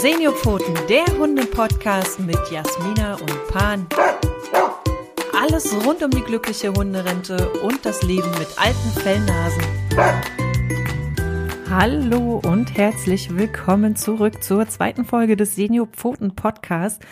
Seniorpfoten, der Hunde-Podcast mit Jasmina und Pan. Alles rund um die glückliche Hunderente und das Leben mit alten Fellnasen. Hallo und herzlich willkommen zurück zur zweiten Folge des Seniorpfoten Podcast.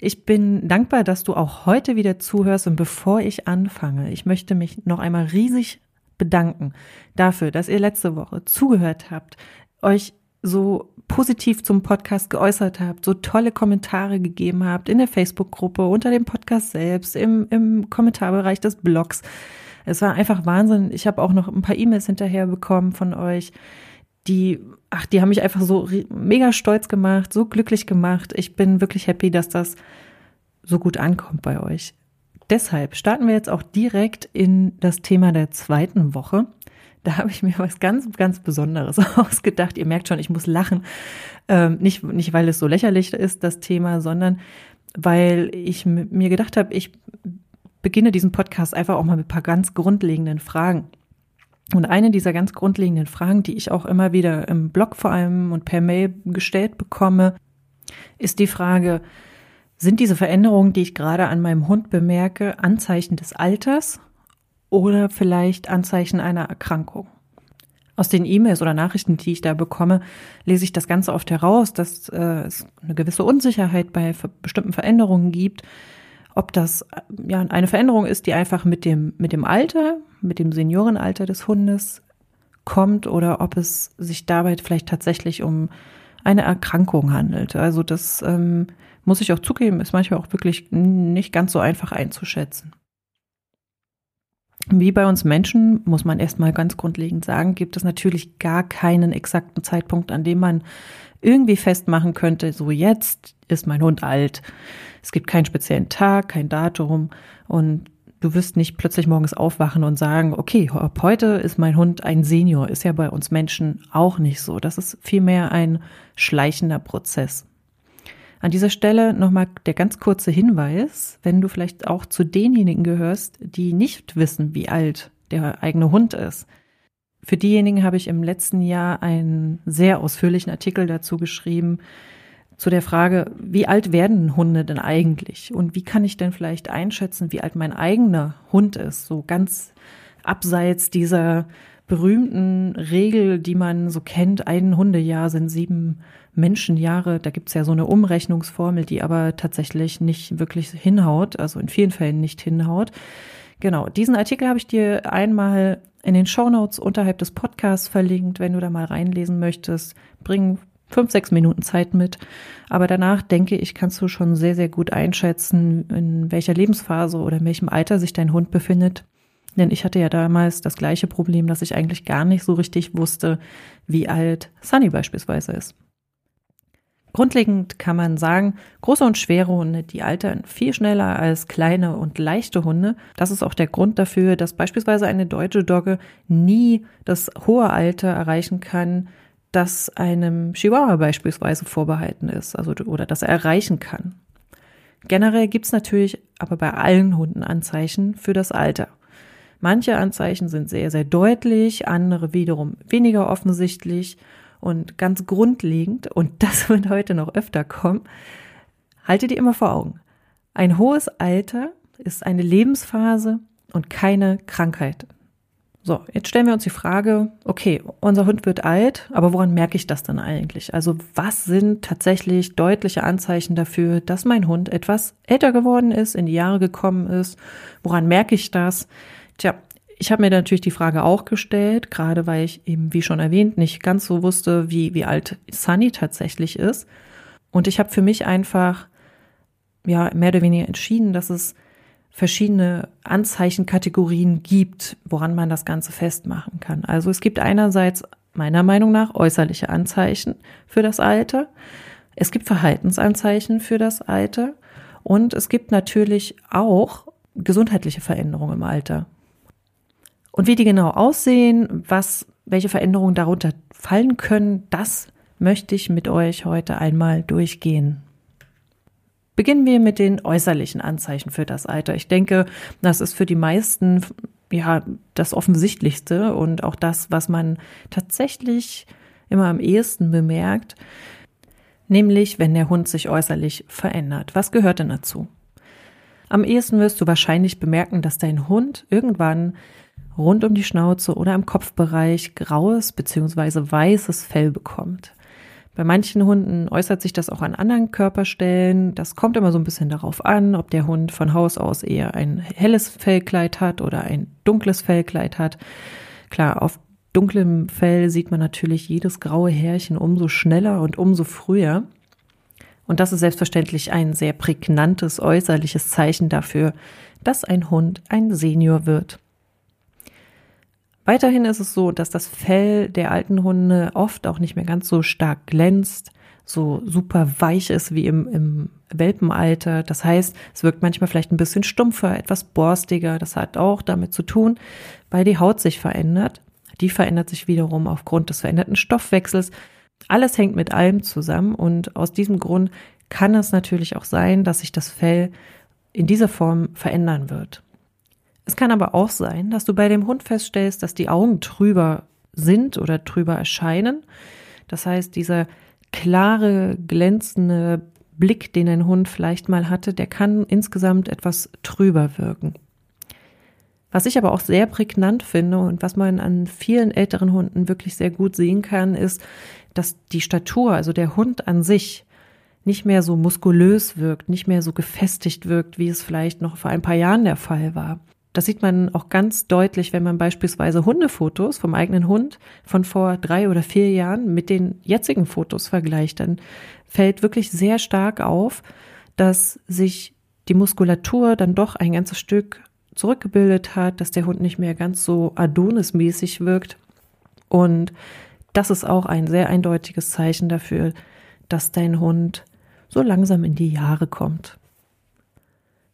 Ich bin dankbar, dass du auch heute wieder zuhörst und bevor ich anfange, ich möchte mich noch einmal riesig bedanken dafür, dass ihr letzte Woche zugehört habt, euch so positiv zum Podcast geäußert habt, so tolle Kommentare gegeben habt in der Facebook-Gruppe, unter dem Podcast selbst, im, im Kommentarbereich des Blogs. Es war einfach Wahnsinn. Ich habe auch noch ein paar E-Mails hinterher bekommen von euch, die, ach, die haben mich einfach so mega stolz gemacht, so glücklich gemacht. Ich bin wirklich happy, dass das so gut ankommt bei euch. Deshalb starten wir jetzt auch direkt in das Thema der zweiten Woche. Da habe ich mir was ganz, ganz Besonderes ausgedacht. Ihr merkt schon, ich muss lachen. Ähm, nicht, nicht, weil es so lächerlich ist, das Thema, sondern weil ich mir gedacht habe, ich beginne diesen Podcast einfach auch mal mit ein paar ganz grundlegenden Fragen. Und eine dieser ganz grundlegenden Fragen, die ich auch immer wieder im Blog vor allem und per Mail gestellt bekomme, ist die Frage, sind diese Veränderungen, die ich gerade an meinem Hund bemerke, Anzeichen des Alters oder vielleicht Anzeichen einer Erkrankung. Aus den E-Mails oder Nachrichten, die ich da bekomme, lese ich das Ganze oft heraus, dass äh, es eine gewisse Unsicherheit bei bestimmten Veränderungen gibt. Ob das äh, ja eine Veränderung ist, die einfach mit dem, mit dem Alter, mit dem Seniorenalter des Hundes kommt oder ob es sich dabei vielleicht tatsächlich um eine Erkrankung handelt. Also das ähm, muss ich auch zugeben, ist manchmal auch wirklich nicht ganz so einfach einzuschätzen. Wie bei uns Menschen, muss man erstmal ganz grundlegend sagen, gibt es natürlich gar keinen exakten Zeitpunkt, an dem man irgendwie festmachen könnte, so jetzt ist mein Hund alt. Es gibt keinen speziellen Tag, kein Datum und du wirst nicht plötzlich morgens aufwachen und sagen, okay, ab heute ist mein Hund ein Senior. Ist ja bei uns Menschen auch nicht so. Das ist vielmehr ein schleichender Prozess. An dieser Stelle nochmal der ganz kurze Hinweis, wenn du vielleicht auch zu denjenigen gehörst, die nicht wissen, wie alt der eigene Hund ist. Für diejenigen habe ich im letzten Jahr einen sehr ausführlichen Artikel dazu geschrieben, zu der Frage, wie alt werden Hunde denn eigentlich? Und wie kann ich denn vielleicht einschätzen, wie alt mein eigener Hund ist? So ganz abseits dieser berühmten Regel, die man so kennt, ein Hundejahr sind sieben Menschenjahre. Da gibt's ja so eine Umrechnungsformel, die aber tatsächlich nicht wirklich hinhaut, also in vielen Fällen nicht hinhaut. Genau, diesen Artikel habe ich dir einmal in den Show Notes unterhalb des Podcasts verlinkt, wenn du da mal reinlesen möchtest. Bring fünf, sechs Minuten Zeit mit. Aber danach denke ich, kannst du schon sehr, sehr gut einschätzen, in welcher Lebensphase oder in welchem Alter sich dein Hund befindet. Denn ich hatte ja damals das gleiche Problem, dass ich eigentlich gar nicht so richtig wusste, wie alt Sunny beispielsweise ist. Grundlegend kann man sagen, große und schwere Hunde, die altern viel schneller als kleine und leichte Hunde. Das ist auch der Grund dafür, dass beispielsweise eine deutsche Dogge nie das hohe Alter erreichen kann, das einem Chihuahua beispielsweise vorbehalten ist, also oder das er erreichen kann. Generell gibt's natürlich aber bei allen Hunden Anzeichen für das Alter. Manche Anzeichen sind sehr, sehr deutlich, andere wiederum weniger offensichtlich und ganz grundlegend, und das wird heute noch öfter kommen, halte dir immer vor Augen. Ein hohes Alter ist eine Lebensphase und keine Krankheit. So, jetzt stellen wir uns die Frage, okay, unser Hund wird alt, aber woran merke ich das dann eigentlich? Also was sind tatsächlich deutliche Anzeichen dafür, dass mein Hund etwas älter geworden ist, in die Jahre gekommen ist? Woran merke ich das? Tja, ich habe mir natürlich die Frage auch gestellt, gerade weil ich eben, wie schon erwähnt, nicht ganz so wusste, wie, wie alt Sunny tatsächlich ist. Und ich habe für mich einfach, ja, mehr oder weniger entschieden, dass es verschiedene Anzeichenkategorien gibt, woran man das Ganze festmachen kann. Also es gibt einerseits meiner Meinung nach äußerliche Anzeichen für das Alter. Es gibt Verhaltensanzeichen für das Alter. Und es gibt natürlich auch gesundheitliche Veränderungen im Alter. Und wie die genau aussehen, was, welche Veränderungen darunter fallen können, das möchte ich mit euch heute einmal durchgehen. Beginnen wir mit den äußerlichen Anzeichen für das Alter. Ich denke, das ist für die meisten ja das Offensichtlichste und auch das, was man tatsächlich immer am ehesten bemerkt. nämlich wenn der Hund sich äußerlich verändert. Was gehört denn dazu? Am ehesten wirst du wahrscheinlich bemerken, dass dein Hund irgendwann rund um die Schnauze oder im Kopfbereich graues bzw. weißes Fell bekommt. Bei manchen Hunden äußert sich das auch an anderen Körperstellen. Das kommt immer so ein bisschen darauf an, ob der Hund von Haus aus eher ein helles Fellkleid hat oder ein dunkles Fellkleid hat. Klar, auf dunklem Fell sieht man natürlich jedes graue Härchen umso schneller und umso früher. Und das ist selbstverständlich ein sehr prägnantes äußerliches Zeichen dafür, dass ein Hund ein Senior wird. Weiterhin ist es so, dass das Fell der alten Hunde oft auch nicht mehr ganz so stark glänzt, so super weich ist wie im, im Welpenalter. Das heißt, es wirkt manchmal vielleicht ein bisschen stumpfer, etwas borstiger. Das hat auch damit zu tun, weil die Haut sich verändert. Die verändert sich wiederum aufgrund des veränderten Stoffwechsels. Alles hängt mit allem zusammen und aus diesem Grund kann es natürlich auch sein, dass sich das Fell in dieser Form verändern wird. Es kann aber auch sein, dass du bei dem Hund feststellst, dass die Augen trüber sind oder trüber erscheinen. Das heißt, dieser klare, glänzende Blick, den ein Hund vielleicht mal hatte, der kann insgesamt etwas trüber wirken. Was ich aber auch sehr prägnant finde und was man an vielen älteren Hunden wirklich sehr gut sehen kann, ist, dass die Statur, also der Hund an sich, nicht mehr so muskulös wirkt, nicht mehr so gefestigt wirkt, wie es vielleicht noch vor ein paar Jahren der Fall war. Das sieht man auch ganz deutlich, wenn man beispielsweise Hundefotos vom eigenen Hund von vor drei oder vier Jahren mit den jetzigen Fotos vergleicht. Dann fällt wirklich sehr stark auf, dass sich die Muskulatur dann doch ein ganzes Stück zurückgebildet hat, dass der Hund nicht mehr ganz so Adonis-mäßig wirkt. Und das ist auch ein sehr eindeutiges Zeichen dafür, dass dein Hund so langsam in die Jahre kommt.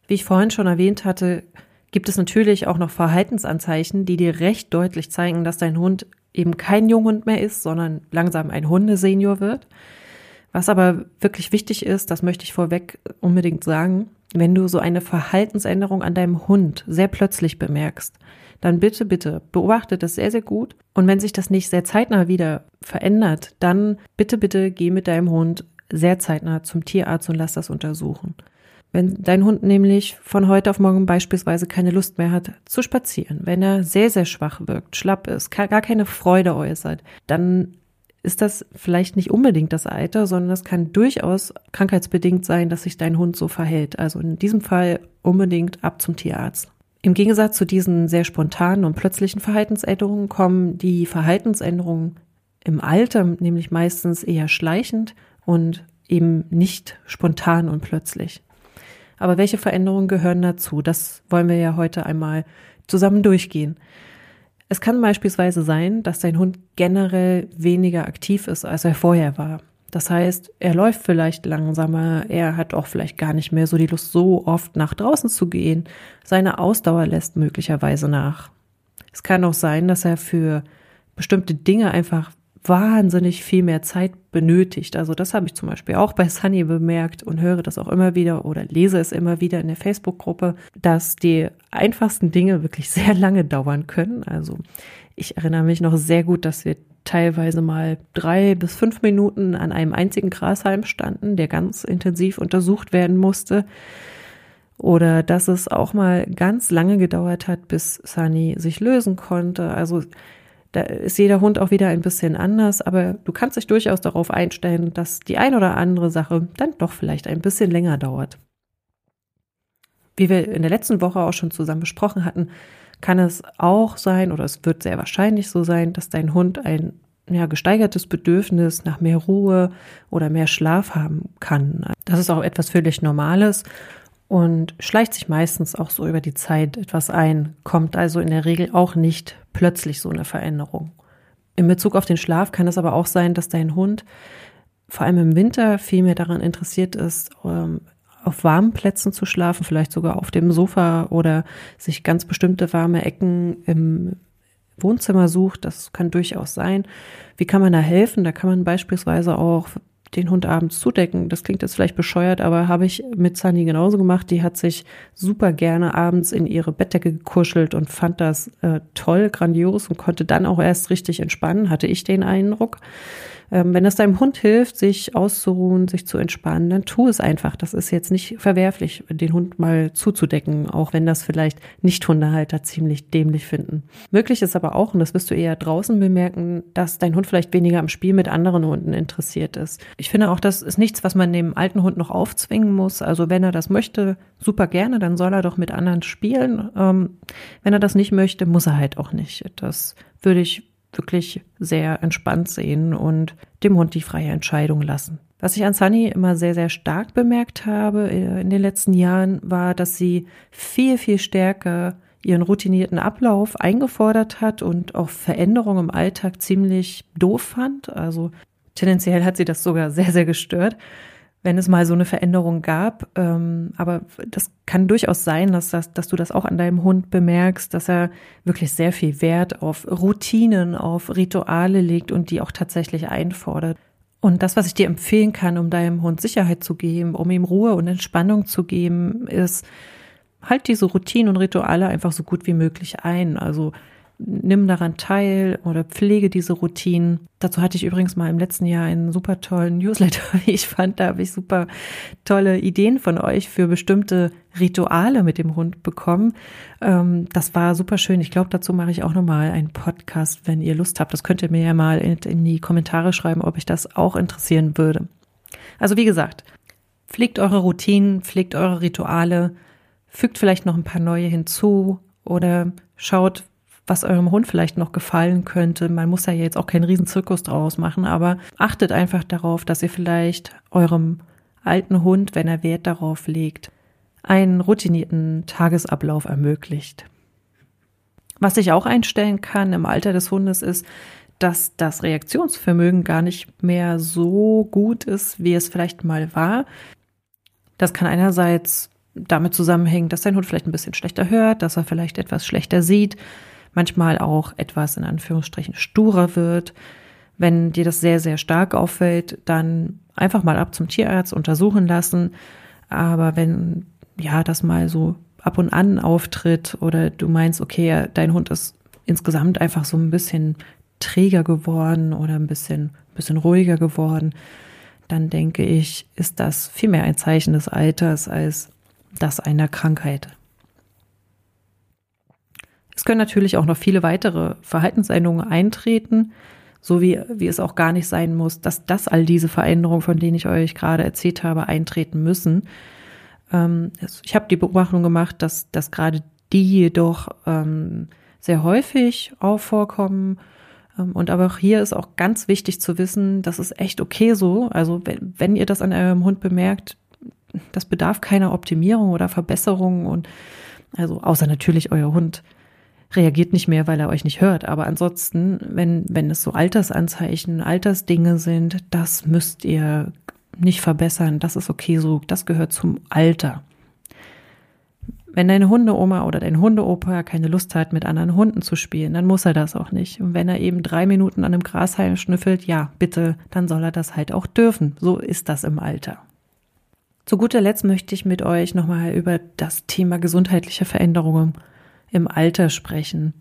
Wie ich vorhin schon erwähnt hatte, gibt es natürlich auch noch Verhaltensanzeichen, die dir recht deutlich zeigen, dass dein Hund eben kein Junghund mehr ist, sondern langsam ein Hundesenior wird. Was aber wirklich wichtig ist, das möchte ich vorweg unbedingt sagen, wenn du so eine Verhaltensänderung an deinem Hund sehr plötzlich bemerkst, dann bitte, bitte beobachte das sehr, sehr gut. Und wenn sich das nicht sehr zeitnah wieder verändert, dann bitte, bitte geh mit deinem Hund sehr zeitnah zum Tierarzt und lass das untersuchen. Wenn dein Hund nämlich von heute auf morgen beispielsweise keine Lust mehr hat zu spazieren, wenn er sehr, sehr schwach wirkt, schlapp ist, gar keine Freude äußert, dann ist das vielleicht nicht unbedingt das Alter, sondern es kann durchaus krankheitsbedingt sein, dass sich dein Hund so verhält. Also in diesem Fall unbedingt ab zum Tierarzt. Im Gegensatz zu diesen sehr spontanen und plötzlichen Verhaltensänderungen kommen die Verhaltensänderungen im Alter nämlich meistens eher schleichend und eben nicht spontan und plötzlich. Aber welche Veränderungen gehören dazu? Das wollen wir ja heute einmal zusammen durchgehen. Es kann beispielsweise sein, dass dein Hund generell weniger aktiv ist, als er vorher war. Das heißt, er läuft vielleicht langsamer, er hat auch vielleicht gar nicht mehr so die Lust, so oft nach draußen zu gehen. Seine Ausdauer lässt möglicherweise nach. Es kann auch sein, dass er für bestimmte Dinge einfach wahnsinnig viel mehr Zeit benötigt. Also das habe ich zum Beispiel auch bei Sunny bemerkt und höre das auch immer wieder oder lese es immer wieder in der Facebook-Gruppe, dass die einfachsten Dinge wirklich sehr lange dauern können. Also ich erinnere mich noch sehr gut, dass wir teilweise mal drei bis fünf Minuten an einem einzigen Grashalm standen, der ganz intensiv untersucht werden musste. Oder dass es auch mal ganz lange gedauert hat, bis Sunny sich lösen konnte. Also da ist jeder Hund auch wieder ein bisschen anders, aber du kannst dich durchaus darauf einstellen, dass die ein oder andere Sache dann doch vielleicht ein bisschen länger dauert. Wie wir in der letzten Woche auch schon zusammen besprochen hatten, kann es auch sein oder es wird sehr wahrscheinlich so sein, dass dein Hund ein ja, gesteigertes Bedürfnis nach mehr Ruhe oder mehr Schlaf haben kann. Das ist auch etwas völlig Normales und schleicht sich meistens auch so über die Zeit etwas ein, kommt also in der Regel auch nicht plötzlich so eine Veränderung. In Bezug auf den Schlaf kann es aber auch sein, dass dein Hund vor allem im Winter viel mehr daran interessiert ist, ähm, auf warmen Plätzen zu schlafen, vielleicht sogar auf dem Sofa oder sich ganz bestimmte warme Ecken im Wohnzimmer sucht. Das kann durchaus sein. Wie kann man da helfen? Da kann man beispielsweise auch den Hund abends zudecken. Das klingt jetzt vielleicht bescheuert, aber habe ich mit Sunny genauso gemacht. Die hat sich super gerne abends in ihre Bettdecke gekuschelt und fand das äh, toll, grandios und konnte dann auch erst richtig entspannen, hatte ich den Eindruck. Ähm, wenn es deinem Hund hilft, sich auszuruhen, sich zu entspannen, dann tu es einfach. Das ist jetzt nicht verwerflich, den Hund mal zuzudecken, auch wenn das vielleicht Nicht-Hundehalter ziemlich dämlich finden. Möglich ist aber auch, und das wirst du eher draußen bemerken, dass dein Hund vielleicht weniger am Spiel mit anderen Hunden interessiert ist. Ich finde auch, das ist nichts, was man dem alten Hund noch aufzwingen muss. Also wenn er das möchte, super gerne, dann soll er doch mit anderen spielen. Ähm, wenn er das nicht möchte, muss er halt auch nicht. Das würde ich wirklich sehr entspannt sehen und dem Hund die freie Entscheidung lassen. Was ich an Sunny immer sehr, sehr stark bemerkt habe äh, in den letzten Jahren, war, dass sie viel, viel stärker ihren routinierten Ablauf eingefordert hat und auch Veränderungen im Alltag ziemlich doof fand. Also tendenziell hat sie das sogar sehr, sehr gestört wenn es mal so eine Veränderung gab. Ähm, aber das kann durchaus sein, dass, das, dass du das auch an deinem Hund bemerkst, dass er wirklich sehr viel Wert auf Routinen, auf Rituale legt und die auch tatsächlich einfordert. Und das, was ich dir empfehlen kann, um deinem Hund Sicherheit zu geben, um ihm Ruhe und Entspannung zu geben, ist, halt diese Routinen und Rituale einfach so gut wie möglich ein. Also nimm daran teil oder pflege diese Routinen. Dazu hatte ich übrigens mal im letzten Jahr einen super tollen Newsletter, wie ich fand. Da habe ich super tolle Ideen von euch für bestimmte Rituale mit dem Hund bekommen. Ähm, das war super schön. Ich glaube, dazu mache ich auch nochmal einen Podcast, wenn ihr Lust habt. Das könnt ihr mir ja mal in die Kommentare schreiben, ob euch das auch interessieren würde. Also wie gesagt, pflegt eure Routinen, pflegt eure Rituale, fügt vielleicht noch ein paar neue hinzu oder schaut, was eurem Hund vielleicht noch gefallen könnte. Man muss ja jetzt auch keinen riesen Zirkus draus machen, aber achtet einfach darauf, dass ihr vielleicht eurem alten Hund, wenn er Wert darauf legt, einen routinierten Tagesablauf ermöglicht. Was ich auch einstellen kann im Alter des Hundes ist, dass das Reaktionsvermögen gar nicht mehr so gut ist, wie es vielleicht mal war. Das kann einerseits damit zusammenhängen, dass dein Hund vielleicht ein bisschen schlechter hört, dass er vielleicht etwas schlechter sieht, manchmal auch etwas in Anführungsstrichen sturer wird. Wenn dir das sehr, sehr stark auffällt, dann einfach mal ab zum Tierarzt untersuchen lassen. Aber wenn ja das mal so ab und an auftritt oder du meinst, okay, dein Hund ist insgesamt einfach so ein bisschen träger geworden oder ein bisschen, bisschen ruhiger geworden, dann denke ich, ist das vielmehr ein Zeichen des Alters als das einer Krankheit. Es können natürlich auch noch viele weitere Verhaltensänderungen eintreten, so wie, wie es auch gar nicht sein muss, dass das all diese Veränderungen, von denen ich euch gerade erzählt habe, eintreten müssen. Ähm, ich habe die Beobachtung gemacht, dass, dass gerade die jedoch ähm, sehr häufig auch vorkommen. Ähm, und aber auch hier ist auch ganz wichtig zu wissen, das ist echt okay so. Also wenn, wenn ihr das an eurem Hund bemerkt, das bedarf keiner Optimierung oder Verbesserung und also außer natürlich euer Hund reagiert nicht mehr, weil er euch nicht hört. Aber ansonsten, wenn, wenn es so Altersanzeichen, Altersdinge sind, das müsst ihr nicht verbessern. Das ist okay so. Das gehört zum Alter. Wenn deine Hundeoma oder dein Hundeopa keine Lust hat, mit anderen Hunden zu spielen, dann muss er das auch nicht. Und wenn er eben drei Minuten an einem Grashalm schnüffelt, ja, bitte, dann soll er das halt auch dürfen. So ist das im Alter. Zu guter Letzt möchte ich mit euch nochmal über das Thema gesundheitliche Veränderungen im Alter sprechen.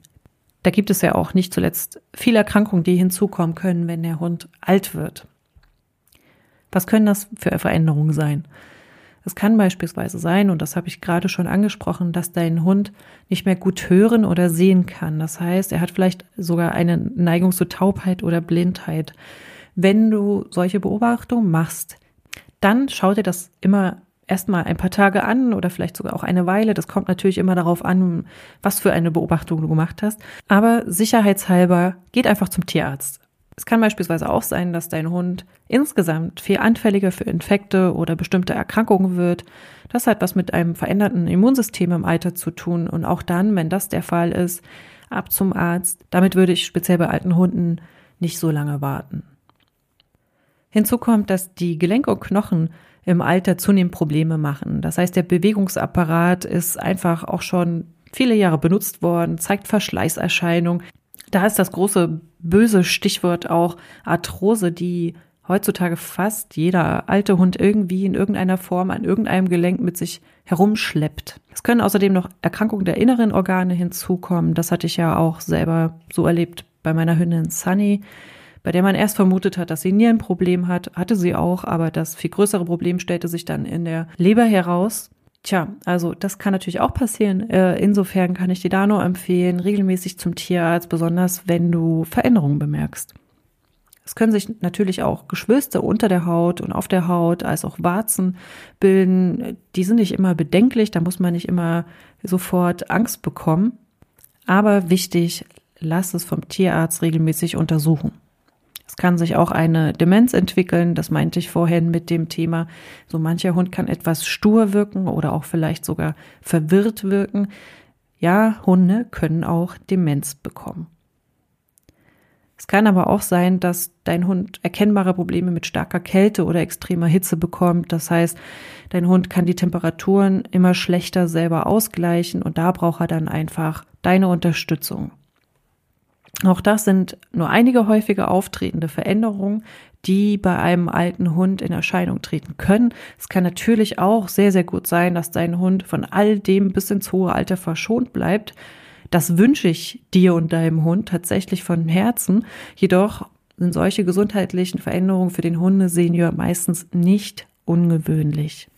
Da gibt es ja auch nicht zuletzt viele Erkrankungen, die hinzukommen können, wenn der Hund alt wird. Was können das für Veränderungen sein? Es kann beispielsweise sein, und das habe ich gerade schon angesprochen, dass dein Hund nicht mehr gut hören oder sehen kann. Das heißt, er hat vielleicht sogar eine Neigung zu Taubheit oder Blindheit. Wenn du solche Beobachtungen machst, dann schau dir das immer erstmal ein paar Tage an oder vielleicht sogar auch eine Weile. Das kommt natürlich immer darauf an, was für eine Beobachtung du gemacht hast. Aber sicherheitshalber geht einfach zum Tierarzt. Es kann beispielsweise auch sein, dass dein Hund insgesamt viel anfälliger für Infekte oder bestimmte Erkrankungen wird. Das hat was mit einem veränderten Immunsystem im Alter zu tun. Und auch dann, wenn das der Fall ist, ab zum Arzt. Damit würde ich speziell bei alten Hunden nicht so lange warten. Hinzu kommt, dass die Gelenke und Knochen im Alter zunehmend Probleme machen. Das heißt, der Bewegungsapparat ist einfach auch schon viele Jahre benutzt worden, zeigt Verschleißerscheinungen. Da ist das große böse Stichwort auch Arthrose, die heutzutage fast jeder alte Hund irgendwie in irgendeiner Form an irgendeinem Gelenk mit sich herumschleppt. Es können außerdem noch Erkrankungen der inneren Organe hinzukommen. Das hatte ich ja auch selber so erlebt bei meiner Hündin Sunny. Bei der man erst vermutet hat, dass sie nie ein Problem hat, hatte sie auch, aber das viel größere Problem stellte sich dann in der Leber heraus. Tja, also das kann natürlich auch passieren. Äh, insofern kann ich dir da nur empfehlen, regelmäßig zum Tierarzt, besonders wenn du Veränderungen bemerkst. Es können sich natürlich auch Geschwüste unter der Haut und auf der Haut als auch Warzen bilden. Die sind nicht immer bedenklich, da muss man nicht immer sofort Angst bekommen. Aber wichtig, lass es vom Tierarzt regelmäßig untersuchen. Es kann sich auch eine Demenz entwickeln, das meinte ich vorhin mit dem Thema. So mancher Hund kann etwas stur wirken oder auch vielleicht sogar verwirrt wirken. Ja, Hunde können auch Demenz bekommen. Es kann aber auch sein, dass dein Hund erkennbare Probleme mit starker Kälte oder extremer Hitze bekommt. Das heißt, dein Hund kann die Temperaturen immer schlechter selber ausgleichen und da braucht er dann einfach deine Unterstützung. Auch das sind nur einige häufige auftretende Veränderungen, die bei einem alten Hund in Erscheinung treten können. Es kann natürlich auch sehr, sehr gut sein, dass dein Hund von all dem bis ins hohe Alter verschont bleibt. Das wünsche ich dir und deinem Hund tatsächlich von Herzen. Jedoch sind solche gesundheitlichen Veränderungen für den Hundesenior meistens nicht ungewöhnlich.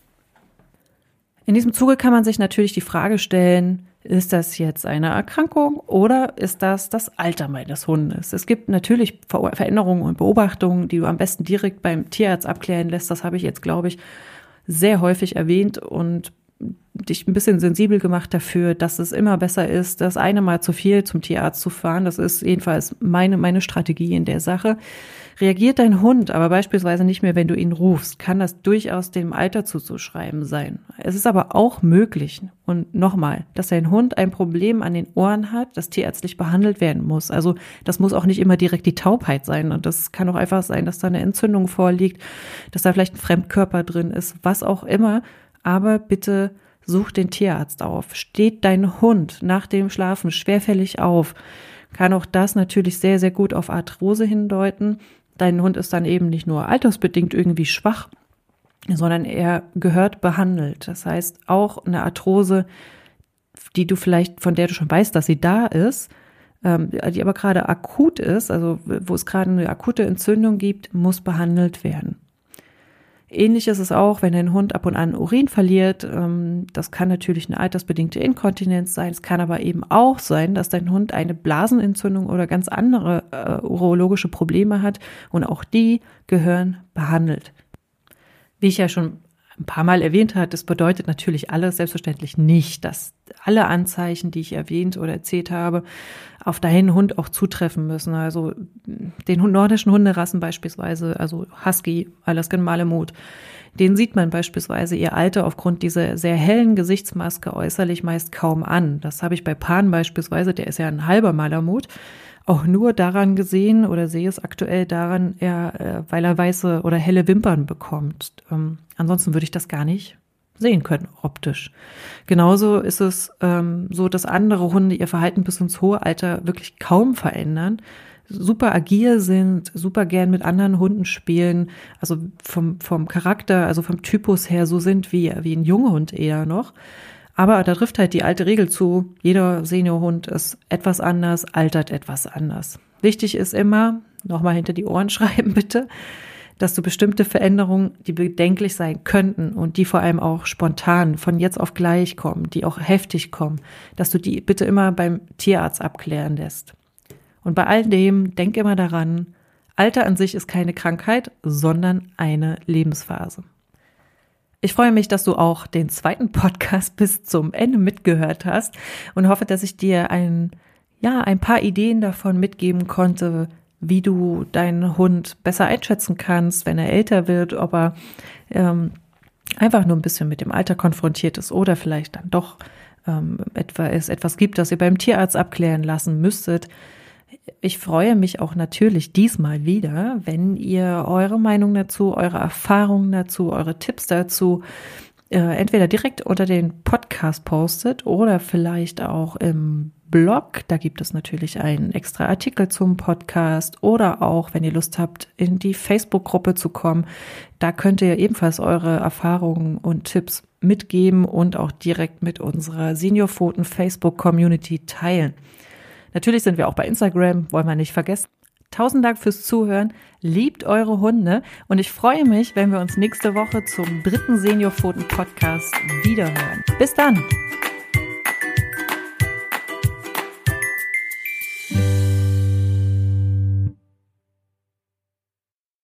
In diesem Zuge kann man sich natürlich die Frage stellen, ist das jetzt eine Erkrankung oder ist das das Alter meines Hundes? Es gibt natürlich Veränderungen und Beobachtungen, die du am besten direkt beim Tierarzt abklären lässt. Das habe ich jetzt, glaube ich, sehr häufig erwähnt und dich ein bisschen sensibel gemacht dafür, dass es immer besser ist, das eine Mal zu viel zum Tierarzt zu fahren. Das ist jedenfalls meine, meine Strategie in der Sache. Reagiert dein Hund aber beispielsweise nicht mehr, wenn du ihn rufst, kann das durchaus dem Alter zuzuschreiben sein. Es ist aber auch möglich, und nochmal, dass dein Hund ein Problem an den Ohren hat, das tierärztlich behandelt werden muss. Also das muss auch nicht immer direkt die Taubheit sein. Und das kann auch einfach sein, dass da eine Entzündung vorliegt, dass da vielleicht ein Fremdkörper drin ist, was auch immer. Aber bitte such den Tierarzt auf. Steht dein Hund nach dem Schlafen schwerfällig auf, kann auch das natürlich sehr, sehr gut auf Arthrose hindeuten. Dein Hund ist dann eben nicht nur altersbedingt irgendwie schwach, sondern er gehört behandelt. Das heißt, auch eine Arthrose, die du vielleicht, von der du schon weißt, dass sie da ist, ähm, die aber gerade akut ist, also wo es gerade eine akute Entzündung gibt, muss behandelt werden. Ähnlich ist es auch, wenn ein Hund ab und an Urin verliert. Ähm, das kann natürlich eine altersbedingte Inkontinenz sein. Es kann aber eben auch sein, dass dein Hund eine Blasenentzündung oder ganz andere äh, urologische Probleme hat. Und auch die gehören behandelt. Wie ich ja schon ein paar Mal erwähnt hat, das bedeutet natürlich alles selbstverständlich nicht, dass alle Anzeichen, die ich erwähnt oder erzählt habe, auf deinen Hund auch zutreffen müssen. Also den nordischen Hunderassen beispielsweise, also Husky, Alaskan Malamut, den sieht man beispielsweise ihr Alter aufgrund dieser sehr hellen Gesichtsmaske äußerlich meist kaum an. Das habe ich bei Pan beispielsweise, der ist ja ein halber Malamut, auch nur daran gesehen oder sehe es aktuell daran, er, äh, weil er weiße oder helle Wimpern bekommt. Ähm, ansonsten würde ich das gar nicht sehen können, optisch. Genauso ist es ähm, so, dass andere Hunde ihr Verhalten bis ins hohe Alter wirklich kaum verändern, super agil sind, super gern mit anderen Hunden spielen, also vom, vom Charakter, also vom Typus her so sind wie, wie ein junger Hund eher noch. Aber da trifft halt die alte Regel zu, jeder Seniorhund ist etwas anders, altert etwas anders. Wichtig ist immer, nochmal hinter die Ohren schreiben bitte, dass du bestimmte Veränderungen, die bedenklich sein könnten und die vor allem auch spontan von jetzt auf gleich kommen, die auch heftig kommen, dass du die bitte immer beim Tierarzt abklären lässt. Und bei all dem denk immer daran, Alter an sich ist keine Krankheit, sondern eine Lebensphase. Ich freue mich, dass du auch den zweiten Podcast bis zum Ende mitgehört hast und hoffe, dass ich dir ein, ja, ein paar Ideen davon mitgeben konnte, wie du deinen Hund besser einschätzen kannst, wenn er älter wird, ob er ähm, einfach nur ein bisschen mit dem Alter konfrontiert ist oder vielleicht dann doch ähm, etwa, es etwas gibt, das ihr beim Tierarzt abklären lassen müsstet. Ich freue mich auch natürlich diesmal wieder, wenn ihr eure Meinung dazu, eure Erfahrungen dazu, eure Tipps dazu äh, entweder direkt unter den Podcast postet oder vielleicht auch im Blog. Da gibt es natürlich einen extra Artikel zum Podcast oder auch, wenn ihr Lust habt, in die Facebook-Gruppe zu kommen. Da könnt ihr ebenfalls eure Erfahrungen und Tipps mitgeben und auch direkt mit unserer Seniorpfoten Facebook-Community teilen. Natürlich sind wir auch bei Instagram, wollen wir nicht vergessen. Tausend Dank fürs Zuhören. Liebt eure Hunde und ich freue mich, wenn wir uns nächste Woche zum dritten Seniorpfoten Podcast wiederhören. Bis dann!